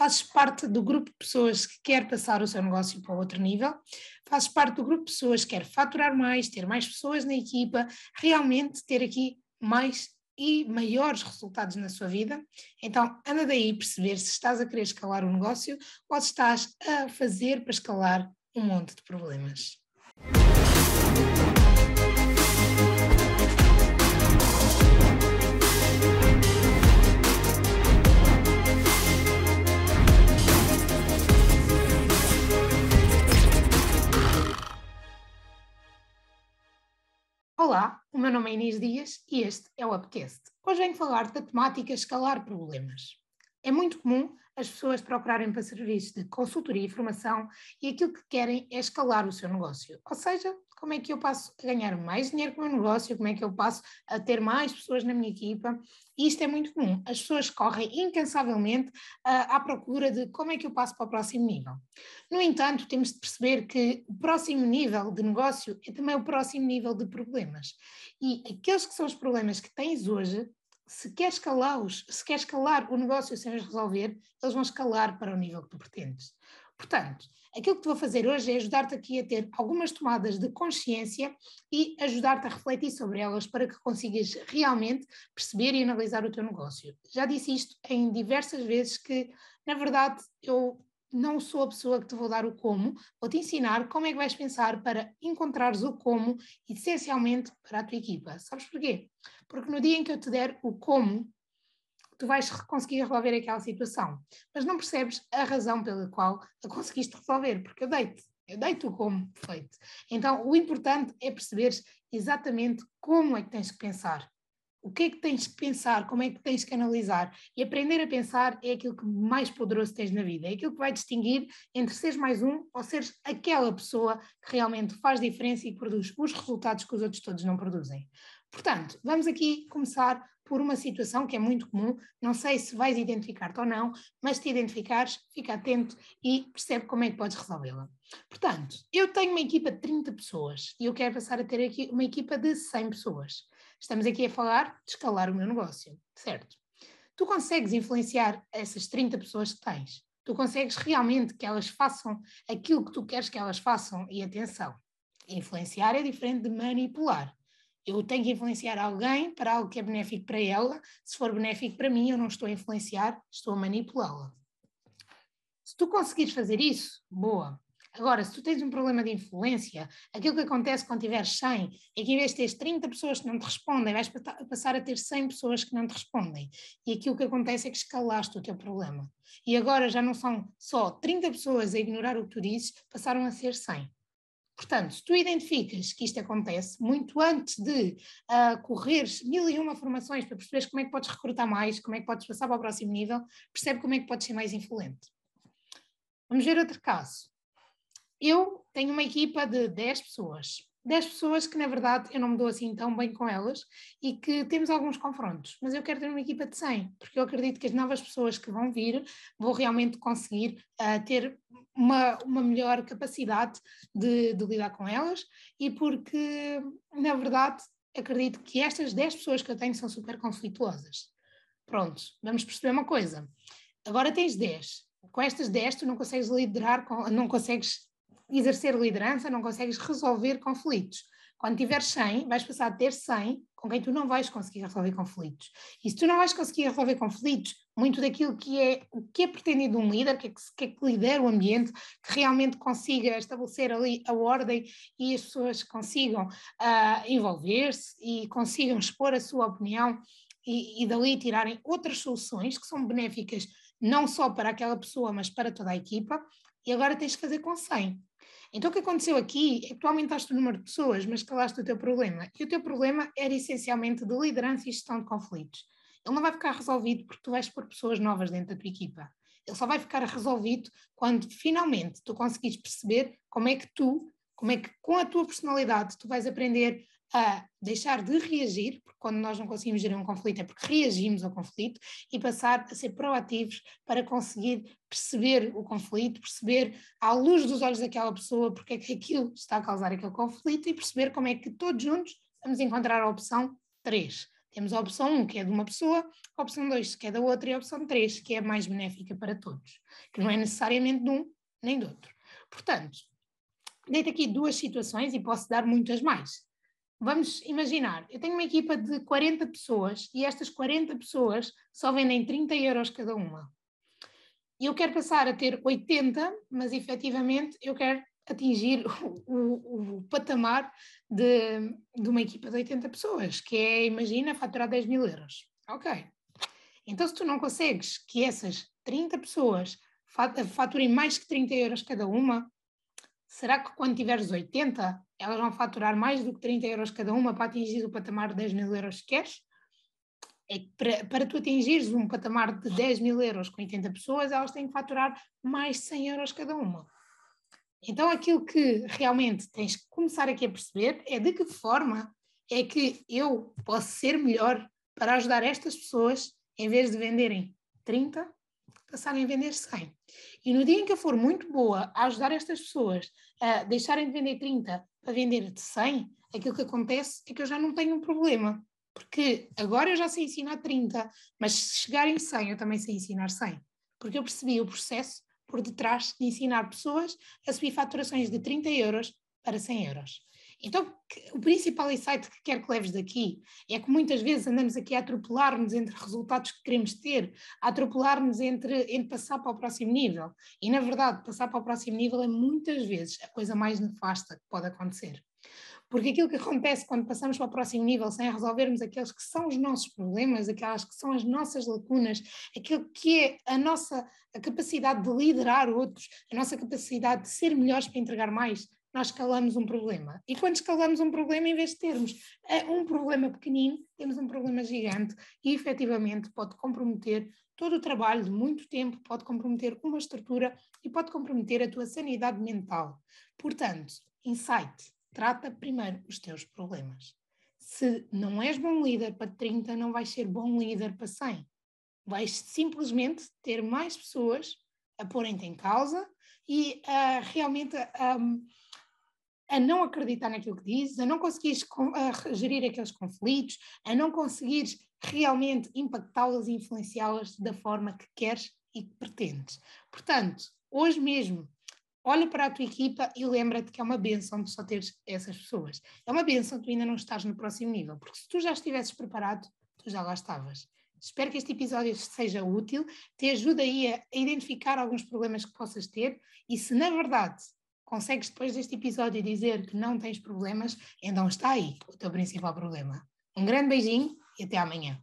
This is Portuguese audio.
fazes parte do grupo de pessoas que quer passar o seu negócio para outro nível, fazes parte do grupo de pessoas que quer faturar mais, ter mais pessoas na equipa, realmente ter aqui mais e maiores resultados na sua vida. Então, anda daí perceber se estás a querer escalar o negócio ou se estás a fazer para escalar um monte de problemas. Olá, o meu nome é Inês Dias e este é o Upcast. Hoje venho falar da temática escalar problemas. É muito comum as pessoas procurarem para serviços de consultoria e formação e aquilo que querem é escalar o seu negócio. Ou seja, como é que eu passo a ganhar mais dinheiro com o meu negócio, como é que eu passo a ter mais pessoas na minha equipa. E isto é muito comum. As pessoas correm incansavelmente uh, à procura de como é que eu passo para o próximo nível. No entanto, temos de perceber que o próximo nível de negócio é também o próximo nível de problemas. E aqueles que são os problemas que tens hoje se quer escalá-los, se quer escalar o negócio sem os resolver, eles vão escalar para o nível que tu pretendes. Portanto, aquilo que te vou fazer hoje é ajudar-te aqui a ter algumas tomadas de consciência e ajudar-te a refletir sobre elas para que consigas realmente perceber e analisar o teu negócio. Já disse isto em diversas vezes que, na verdade, eu não sou a pessoa que te vou dar o como, vou te ensinar como é que vais pensar para encontrares o como, essencialmente para a tua equipa. Sabes porquê? Porque no dia em que eu te der o como, tu vais conseguir resolver aquela situação, mas não percebes a razão pela qual a conseguiste resolver, porque eu dei-te, eu dei-te o como feito. Então, o importante é perceberes exatamente como é que tens que pensar o que é que tens que pensar, como é que tens que analisar. E aprender a pensar é aquilo que mais poderoso tens na vida, é aquilo que vai distinguir entre seres mais um ou seres aquela pessoa que realmente faz diferença e produz os resultados que os outros todos não produzem. Portanto, vamos aqui começar por uma situação que é muito comum, não sei se vais identificar-te ou não, mas se te identificares, fica atento e percebe como é que podes resolvê-la. Portanto, eu tenho uma equipa de 30 pessoas e eu quero passar a ter aqui uma equipa de 100 pessoas. Estamos aqui a falar de escalar o meu negócio, certo? Tu consegues influenciar essas 30 pessoas que tens. Tu consegues realmente que elas façam aquilo que tu queres que elas façam. E atenção, influenciar é diferente de manipular. Eu tenho que influenciar alguém para algo que é benéfico para ela. Se for benéfico para mim, eu não estou a influenciar, estou a manipulá-la. Se tu conseguires fazer isso, boa. Agora, se tu tens um problema de influência, aquilo que acontece quando tiveres 100 é que em vez de teres 30 pessoas que não te respondem, vais passar a ter 100 pessoas que não te respondem. E aquilo que acontece é que escalaste o teu problema. E agora já não são só 30 pessoas a ignorar o que tu dizes, passaram a ser 100. Portanto, se tu identificas que isto acontece muito antes de uh, correres mil e uma formações para perceberes como é que podes recrutar mais, como é que podes passar para o próximo nível, percebe como é que podes ser mais influente. Vamos ver outro caso. Eu tenho uma equipa de 10 pessoas. 10 pessoas que, na verdade, eu não me dou assim tão bem com elas e que temos alguns confrontos, mas eu quero ter uma equipa de 100, porque eu acredito que as novas pessoas que vão vir vão realmente conseguir uh, ter uma, uma melhor capacidade de, de lidar com elas e porque, na verdade, acredito que estas 10 pessoas que eu tenho são super conflituosas. Pronto, vamos perceber uma coisa. Agora tens 10. Com estas 10 tu não consegues liderar, não consegues exercer liderança, não consegues resolver conflitos. Quando tiveres 100, vais passar a ter 100 com quem tu não vais conseguir resolver conflitos. E se tu não vais conseguir resolver conflitos, muito daquilo que é que é pretendido um líder, que é que, que, é que lidera o ambiente, que realmente consiga estabelecer ali a ordem e as pessoas consigam uh, envolver-se e consigam expor a sua opinião e, e dali tirarem outras soluções que são benéficas não só para aquela pessoa, mas para toda a equipa, e agora tens que fazer com 100. Então o que aconteceu aqui é que tu aumentaste o número de pessoas, mas calaste o teu problema. E o teu problema era essencialmente de liderança e gestão de conflitos. Ele não vai ficar resolvido porque tu vais pôr pessoas novas dentro da tua equipa. Ele só vai ficar resolvido quando finalmente tu conseguires perceber como é que tu, como é que com a tua personalidade tu vais aprender a deixar de reagir, porque quando nós não conseguimos gerir um conflito é porque reagimos ao conflito, e passar a ser proativos para conseguir perceber o conflito, perceber à luz dos olhos daquela pessoa porque é que aquilo está a causar aquele conflito e perceber como é que todos juntos vamos encontrar a opção 3. Temos a opção 1, que é de uma pessoa, a opção 2, que é da outra, e a opção 3, que é mais benéfica para todos, que não é necessariamente de um nem do outro. Portanto, deito aqui duas situações e posso dar muitas mais. Vamos imaginar, eu tenho uma equipa de 40 pessoas e estas 40 pessoas só vendem 30 euros cada uma. E eu quero passar a ter 80, mas efetivamente eu quero atingir o, o, o patamar de, de, uma equipa de 80 pessoas, que é, imagina, faturar 10 mil euros. Ok. Então, se tu não consegues que essas 30 pessoas faturem mais que 30 euros cada uma, será que quando tiveres 80, elas vão faturar mais do que 30 euros cada uma para atingir o patamar de 10 mil euros que queres? É que para, para tu atingires um patamar de 10 mil euros com 80 pessoas, elas têm que faturar mais de 100 euros cada uma. Então, aquilo que realmente tens que começar aqui a perceber é de que forma é que eu posso ser melhor para ajudar estas pessoas, em vez de venderem 30, passarem a vender 100. E no dia em que eu for muito boa a ajudar estas pessoas a deixarem de vender 30 para vender de 100, aquilo que acontece é que eu já não tenho um problema. Porque agora eu já sei ensinar 30, mas se chegarem 100, eu também sei ensinar 100. Porque eu percebi o processo por detrás de ensinar pessoas a subir faturações de 30 euros para 100 euros. Então, o principal insight que quero que leves daqui é que muitas vezes andamos aqui a atropelar-nos entre resultados que queremos ter, a atropelar-nos entre, entre passar para o próximo nível. E, na verdade, passar para o próximo nível é muitas vezes a coisa mais nefasta que pode acontecer. Porque aquilo que acontece quando passamos para o próximo nível sem resolvermos aqueles que são os nossos problemas, aquelas que são as nossas lacunas, aquilo que é a nossa a capacidade de liderar outros, a nossa capacidade de ser melhores para entregar mais, nós escalamos um problema. E quando escalamos um problema, em vez de termos eh, um problema pequenino, temos um problema gigante e efetivamente pode comprometer todo o trabalho de muito tempo, pode comprometer uma estrutura e pode comprometer a tua sanidade mental. Portanto, insight, trata primeiro os teus problemas. Se não és bom líder para 30, não vais ser bom líder para 100. Vais simplesmente ter mais pessoas a porem-te em causa e a realmente não acreditar naquilo que dizes, a não conseguires a gerir aqueles conflitos, a não conseguires realmente impactá-las e influenciá-las da forma que queres e que pretendes. Portanto, hoje mesmo, olha para a tua equipa e lembra-te que é uma benção de só teres essas pessoas. É uma benção tu ainda não estás no próximo nível, porque se tu já estivesses preparado, tu já lá estavas. Espero que este episódio seja útil, te ajude aí a identificar alguns problemas que possas ter e se na verdade consegues depois deste episódio dizer que não tens problemas, então está aí o teu principal problema. Um grande beijinho e até amanhã.